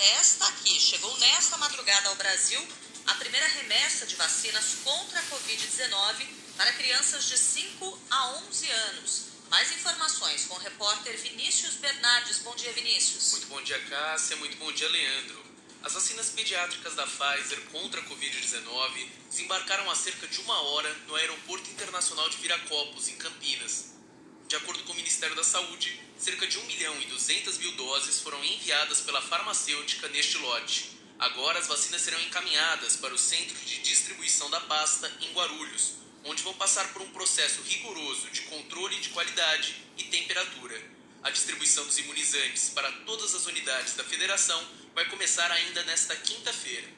Esta aqui chegou nesta madrugada ao Brasil a primeira remessa de vacinas contra a Covid-19 para crianças de 5 a 11 anos. Mais informações com o repórter Vinícius Bernardes. Bom dia, Vinícius. Muito bom dia, Cássia. Muito bom dia, Leandro. As vacinas pediátricas da Pfizer contra a Covid-19 desembarcaram há cerca de uma hora no Aeroporto Internacional de Viracopos, em Campinas. De acordo com o Ministério da Saúde, cerca de 1 milhão e 200 mil doses foram enviadas pela farmacêutica neste lote. Agora as vacinas serão encaminhadas para o centro de distribuição da pasta em Guarulhos, onde vão passar por um processo rigoroso de controle de qualidade e temperatura. A distribuição dos imunizantes para todas as unidades da federação vai começar ainda nesta quinta-feira.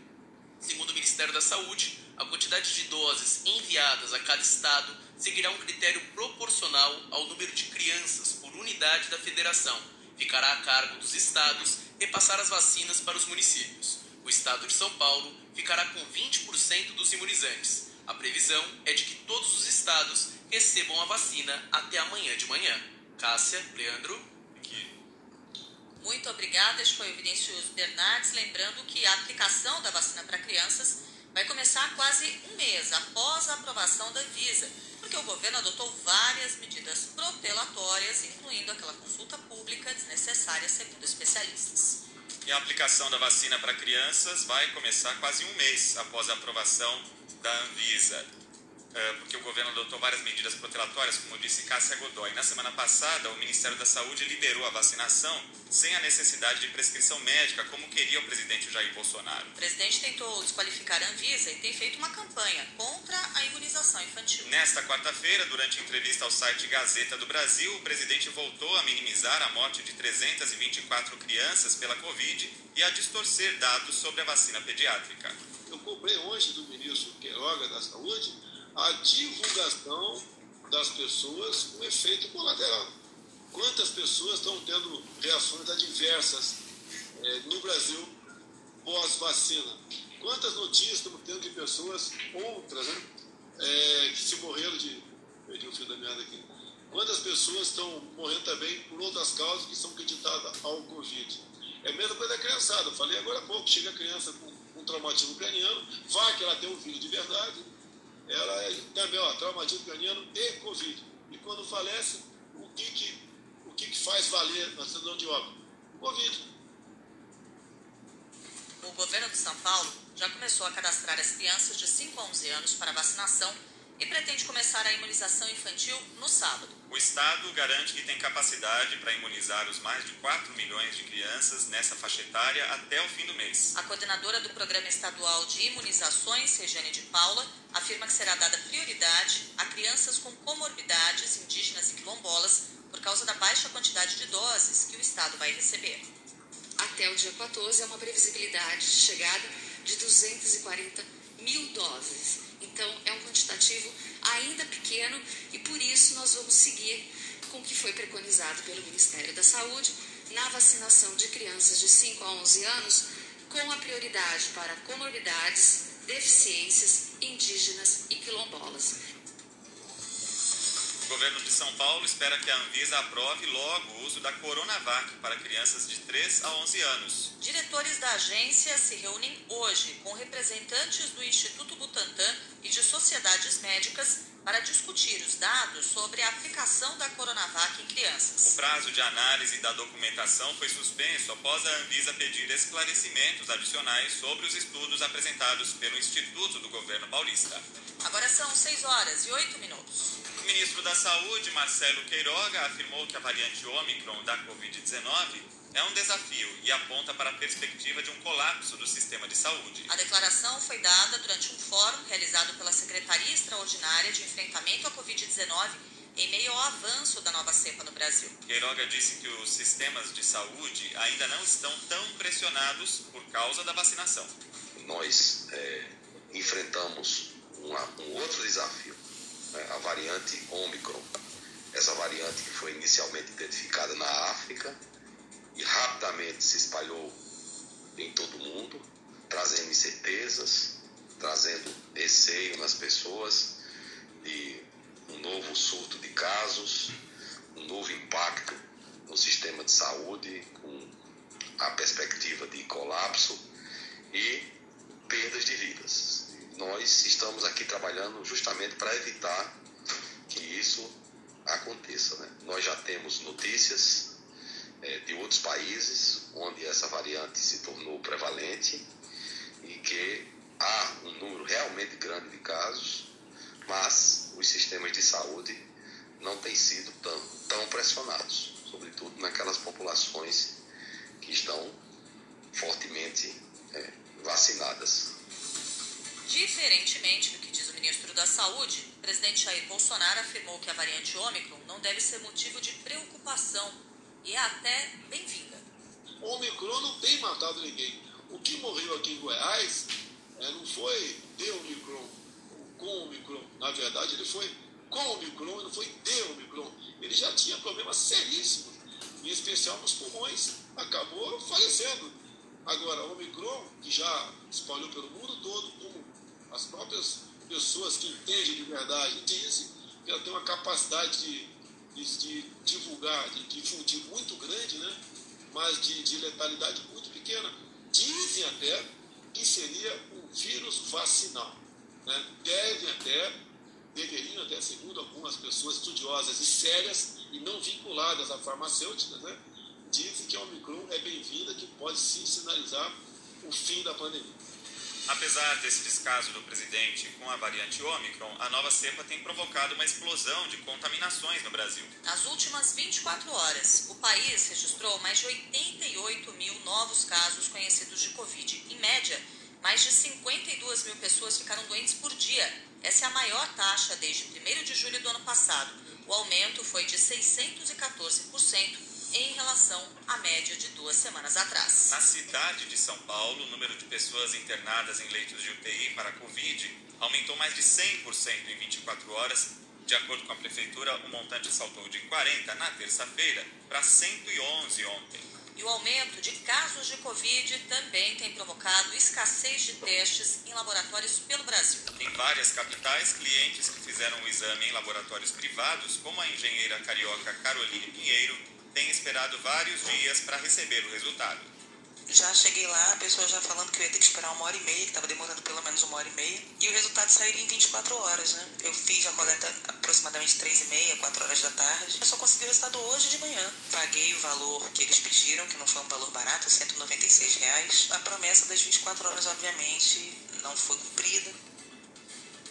Segundo o Ministério da Saúde, a quantidade de doses enviadas a cada estado seguirá um critério proporcional ao número de crianças por unidade da federação. Ficará a cargo dos estados repassar as vacinas para os municípios. O estado de São Paulo ficará com 20% dos imunizantes. A previsão é de que todos os estados recebam a vacina até amanhã de manhã. Cássia, Leandro, aqui. Muito obrigada. Este foi o Vinícius Bernardes. Lembrando que a aplicação da vacina para crianças vai começar quase um mês após a aprovação da Visa, porque o governo adotou várias medidas protelatórias, incluindo aquela consulta pública desnecessária, segundo especialistas. E a aplicação da vacina para crianças vai começar quase um mês após a aprovação da Anvisa. É, porque o governo adotou várias medidas protelatórias, como disse Cássia Godoy. Na semana passada, o Ministério da Saúde liberou a vacinação sem a necessidade de prescrição médica, como queria o presidente Jair Bolsonaro. O presidente tentou desqualificar a Anvisa e tem feito uma campanha contra a imunização infantil. Nesta quarta-feira, durante entrevista ao site Gazeta do Brasil, o presidente voltou a minimizar a morte de 324 crianças pela Covid e a distorcer dados sobre a vacina pediátrica. Eu comprei hoje do ministro Queiroga da Saúde a divulgação das pessoas com efeito colateral. Quantas pessoas estão tendo reações adversas é, no Brasil pós-vacina? Quantas notícias estamos tendo de pessoas outras né, é, que se morreram de. Perdi o fio da meada aqui. Quantas pessoas estão morrendo também por outras causas que são acreditadas ao Covid? É a mesma coisa da criançada. Eu falei agora há pouco: chega a criança com um traumatismo craniano, vai que ela tem um vírus de verdade, ela é também ó, traumatismo craniano e Covid. E quando falece, o que, que, o que, que faz valer na cidadão de óbito? Covid. O governo de São Paulo já começou a cadastrar as crianças de 5 a 11 anos para vacinação e pretende começar a imunização infantil no sábado. O Estado garante que tem capacidade para imunizar os mais de 4 milhões de crianças nessa faixa etária até o fim do mês. A coordenadora do Programa Estadual de Imunizações, Regiane de Paula, afirma que será dada prioridade a crianças com comorbidades indígenas e quilombolas por causa da baixa quantidade de doses que o Estado vai receber. Até o dia 14 é uma previsibilidade de chegada de 240 mil doses. Então, é um quantitativo ainda pequeno e por isso nós vamos seguir com o que foi preconizado pelo Ministério da Saúde na vacinação de crianças de 5 a 11 anos, com a prioridade para comorbidades, deficiências indígenas e quilombolas. O governo de São Paulo espera que a Anvisa aprove logo o uso da Coronavac para crianças de 3 a 11 anos. Diretores da agência se reúnem hoje com representantes do Instituto Butantan e de sociedades médicas para discutir os dados sobre a aplicação da Coronavac em crianças. O prazo de análise da documentação foi suspenso após a Anvisa pedir esclarecimentos adicionais sobre os estudos apresentados pelo Instituto do Governo Paulista. Agora são 6 horas e 8 minutos. O ministro da Saúde, Marcelo Queiroga, afirmou que a variante Ômicron da Covid-19 é um desafio e aponta para a perspectiva de um colapso do sistema de saúde. A declaração foi dada durante um fórum realizado pela Secretaria Extraordinária de Enfrentamento à Covid-19 em meio ao avanço da nova cepa no Brasil. Queiroga disse que os sistemas de saúde ainda não estão tão pressionados por causa da vacinação. Nós é, enfrentamos um, um outro desafio, né? a variante Ômicron. Essa variante que foi inicialmente identificada na África e rapidamente se espalhou em todo o mundo, trazendo incertezas, trazendo receio nas pessoas de um novo surto de casos, um novo impacto no sistema de saúde, com a perspectiva de colapso e perdas de vidas trabalhando justamente para evitar que isso aconteça. Né? Nós já temos notícias é, de outros países onde essa variante se tornou prevalente e que há um número realmente grande de casos, mas os sistemas de saúde não têm sido tão, tão pressionados, sobretudo naquelas populações que estão fortemente é, vacinadas. Diferentemente do que diz o ministro da Saúde, o presidente Jair Bolsonaro afirmou que a variante Ômicron não deve ser motivo de preocupação e é até bem-vinda. Ômicron não tem matado ninguém. O que morreu aqui em Goiás é, não foi de Omicron, com Omicron. Na verdade, ele foi com Omicron, não foi de Omicron. Ele já tinha problemas seríssimos, em especial nos pulmões. Acabou falecendo. Agora, Omicron, que já espalhou pelo mundo todo, como as próprias pessoas que entendem de verdade dizem, que ela tem uma capacidade de, de, de divulgar, de difundir muito grande, né? mas de, de letalidade muito pequena. Dizem até que seria um vírus vacinal. Né? Devem até, deveriam até, segundo algumas pessoas estudiosas e sérias e não vinculadas a farmacêuticas, né? dizem que a Omicron é bem-vinda, que pode sim sinalizar o fim da pandemia. Apesar desse descaso do presidente com a variante Ômicron, a nova cepa tem provocado uma explosão de contaminações no Brasil. Nas últimas 24 horas, o país registrou mais de 88 mil novos casos conhecidos de Covid. Em média, mais de 52 mil pessoas ficaram doentes por dia. Essa é a maior taxa desde 1 de julho do ano passado. O aumento foi de 614% em relação à média de duas semanas atrás. Na cidade de São Paulo, o número de pessoas internadas em leitos de UTI para a Covid aumentou mais de 100% em 24 horas. De acordo com a prefeitura, o montante saltou de 40 na terça-feira para 111 ontem. E o aumento de casos de Covid também tem provocado escassez de testes em laboratórios pelo Brasil. Em várias capitais, clientes que fizeram o exame em laboratórios privados, como a engenheira carioca Caroline Pinheiro, tem esperado vários dias para receber o resultado. Já cheguei lá, a pessoa já falando que eu ia ter que esperar uma hora e meia, que estava demorando pelo menos uma hora e meia, e o resultado sairia em 24 horas, né? Eu fiz a coleta aproximadamente 3 e meia, 4 horas da tarde. Eu só consegui o resultado hoje de manhã. Paguei o valor que eles pediram, que não foi um valor barato, 196 reais. A promessa das 24 horas, obviamente, não foi cumprida.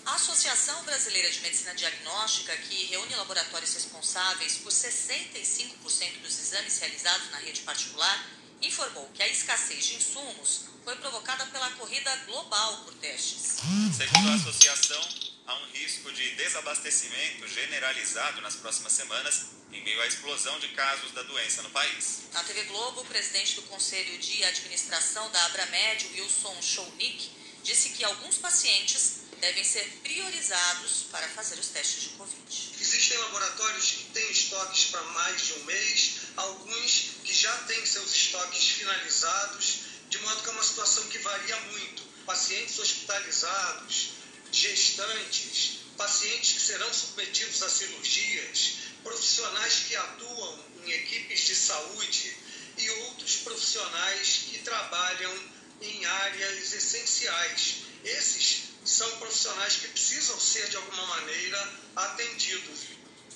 A Associação Brasileira de Medicina Diagnóstica, que reúne laboratórios responsáveis por 65% dos exames realizados na rede particular, informou que a escassez de insumos foi provocada pela corrida global por testes. Segundo a associação, há um risco de desabastecimento generalizado nas próximas semanas em meio à explosão de casos da doença no país. Na TV Globo, o presidente do Conselho de Administração da Abramed, Wilson Schounik, disse que alguns pacientes devem ser priorizados para fazer os testes de Covid. Existem laboratórios que têm estoques para mais de um mês, alguns que já têm seus estoques finalizados, de modo que é uma situação que varia muito. Pacientes hospitalizados, gestantes, pacientes que serão submetidos a cirurgias, profissionais que atuam em equipes de saúde e outros profissionais que trabalham em áreas essenciais. Esses são profissionais que precisam ser, de alguma maneira, atendidos.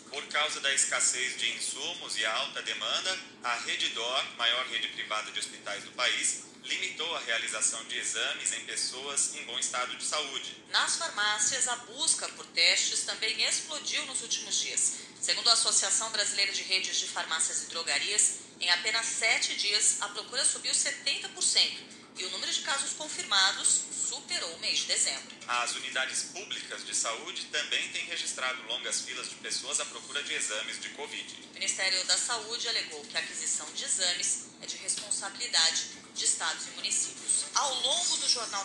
Por causa da escassez de insumos e alta demanda, a Reddor, maior rede privada de hospitais do país, limitou a realização de exames em pessoas em bom estado de saúde. Nas farmácias, a busca por testes também explodiu nos últimos dias. Segundo a Associação Brasileira de Redes de Farmácias e Drogarias, em apenas sete dias a procura subiu 70% e o número de casos confirmados superou o mês de dezembro. As unidades públicas de saúde também têm registrado longas filas de pessoas à procura de exames de Covid. O Ministério da Saúde alegou que a aquisição de exames é de responsabilidade de estados e municípios. Ao longo do Jornal